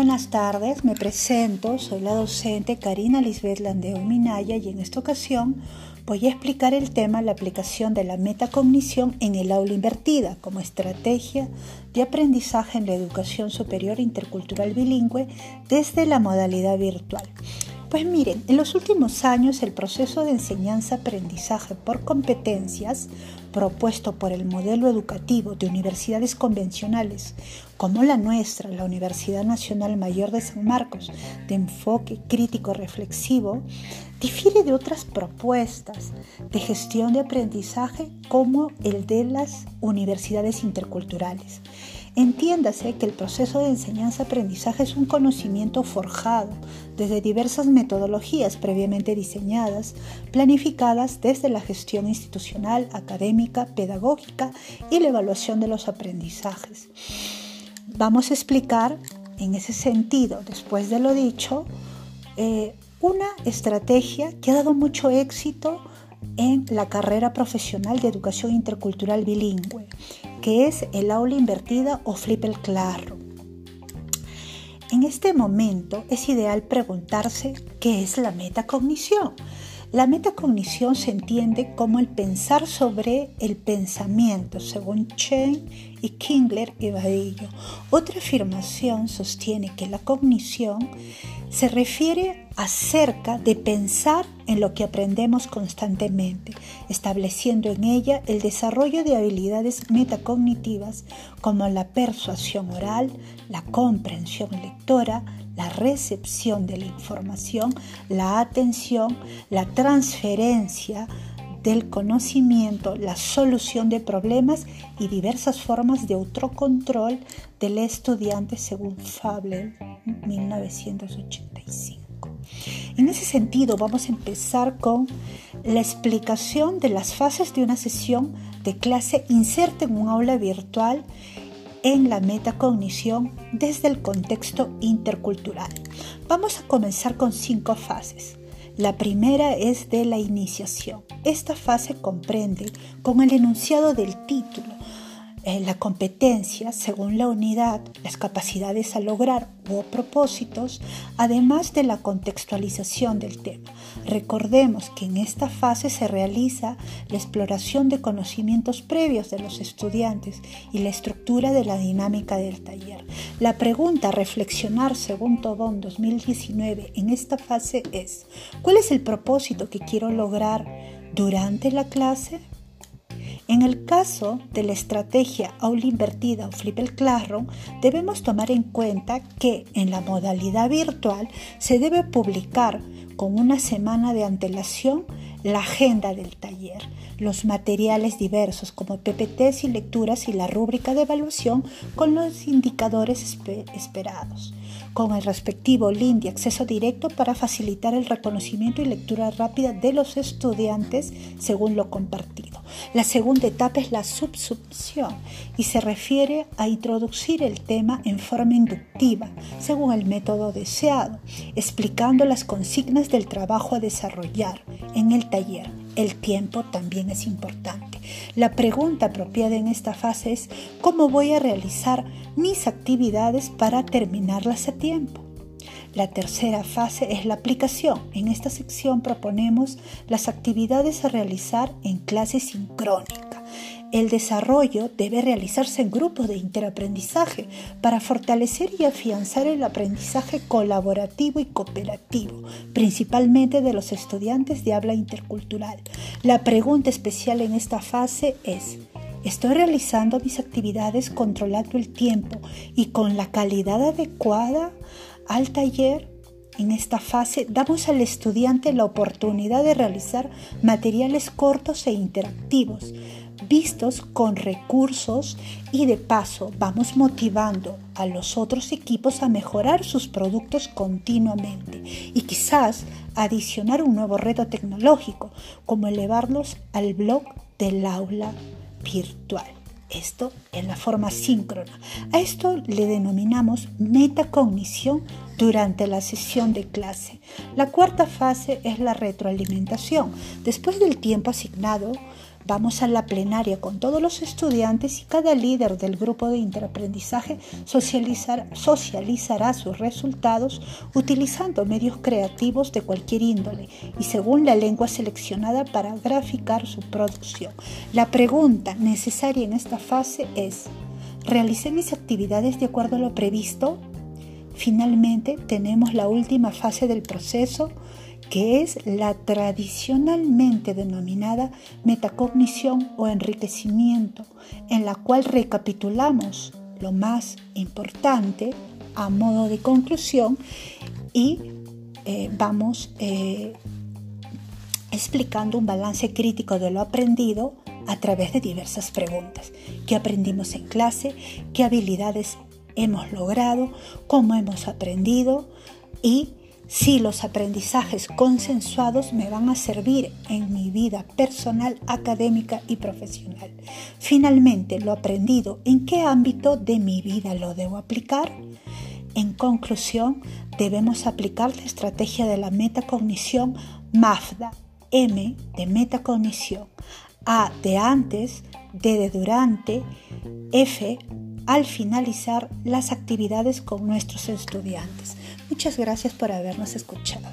Buenas tardes, me presento, soy la docente Karina Lisbeth Landeo Minaya y en esta ocasión voy a explicar el tema la aplicación de la metacognición en el aula invertida como estrategia de aprendizaje en la educación superior intercultural bilingüe desde la modalidad virtual. Pues miren, en los últimos años el proceso de enseñanza-aprendizaje por competencias propuesto por el modelo educativo de universidades convencionales como la nuestra, la Universidad Nacional Mayor de San Marcos, de enfoque crítico reflexivo, difiere de otras propuestas de gestión de aprendizaje como el de las universidades interculturales. Entiéndase que el proceso de enseñanza-aprendizaje es un conocimiento forjado desde diversas metodologías previamente diseñadas, planificadas desde la gestión institucional, académica, pedagógica y la evaluación de los aprendizajes. Vamos a explicar en ese sentido, después de lo dicho, eh, una estrategia que ha dado mucho éxito en la carrera profesional de educación intercultural bilingüe que es el aula invertida o flip el claro. En este momento es ideal preguntarse qué es la metacognición. La metacognición se entiende como el pensar sobre el pensamiento, según Chen y Kingler y Vadillo. Otra afirmación sostiene que la cognición se refiere acerca de pensar en lo que aprendemos constantemente, estableciendo en ella el desarrollo de habilidades metacognitivas como la persuasión oral, la comprensión lectora, la recepción de la información, la atención, la transferencia del conocimiento, la solución de problemas y diversas formas de autocontrol del estudiante según Fabler 1985. En ese sentido, vamos a empezar con la explicación de las fases de una sesión de clase inserta en un aula virtual en la metacognición desde el contexto intercultural. Vamos a comenzar con cinco fases. La primera es de la iniciación. Esta fase comprende, con el enunciado del título, eh, la competencia según la unidad, las capacidades a lograr o propósitos, además de la contextualización del tema. Recordemos que en esta fase se realiza la exploración de conocimientos previos de los estudiantes y la estructura de la dinámica del taller. La pregunta a reflexionar según Tobón 2019 en esta fase es, ¿cuál es el propósito que quiero lograr durante la clase? En el caso de la estrategia aula invertida o flip el classroom, debemos tomar en cuenta que en la modalidad virtual se debe publicar con una semana de antelación la agenda del taller, los materiales diversos como PPTs y lecturas y la rúbrica de evaluación con los indicadores esperados con el respectivo link de acceso directo para facilitar el reconocimiento y lectura rápida de los estudiantes según lo compartido. La segunda etapa es la subsumpción y se refiere a introducir el tema en forma inductiva según el método deseado, explicando las consignas del trabajo a desarrollar en el taller. El tiempo también es importante. La pregunta apropiada en esta fase es ¿cómo voy a realizar mis actividades para terminarlas a tiempo? La tercera fase es la aplicación. En esta sección proponemos las actividades a realizar en clase sincrónica. El desarrollo debe realizarse en grupos de interaprendizaje para fortalecer y afianzar el aprendizaje colaborativo y cooperativo, principalmente de los estudiantes de habla intercultural. La pregunta especial en esta fase es, ¿estoy realizando mis actividades controlando el tiempo y con la calidad adecuada al taller? En esta fase damos al estudiante la oportunidad de realizar materiales cortos e interactivos vistos con recursos y de paso vamos motivando a los otros equipos a mejorar sus productos continuamente y quizás adicionar un nuevo reto tecnológico como elevarlos al blog del aula virtual. Esto en la forma síncrona. A esto le denominamos metacognición durante la sesión de clase. La cuarta fase es la retroalimentación. Después del tiempo asignado, Vamos a la plenaria con todos los estudiantes y cada líder del grupo de interaprendizaje socializará sus resultados utilizando medios creativos de cualquier índole y según la lengua seleccionada para graficar su producción. La pregunta necesaria en esta fase es, ¿realicé mis actividades de acuerdo a lo previsto? Finalmente tenemos la última fase del proceso que es la tradicionalmente denominada metacognición o enriquecimiento, en la cual recapitulamos lo más importante a modo de conclusión y eh, vamos eh, explicando un balance crítico de lo aprendido a través de diversas preguntas. ¿Qué aprendimos en clase? ¿Qué habilidades hemos logrado? ¿Cómo hemos aprendido? Y si los aprendizajes consensuados me van a servir en mi vida personal, académica y profesional. Finalmente, lo aprendido, ¿en qué ámbito de mi vida lo debo aplicar? En conclusión, debemos aplicar la estrategia de la metacognición MAFDA, M de metacognición, A de antes, D de durante, F al finalizar las actividades con nuestros estudiantes. Muchas gracias por habernos escuchado.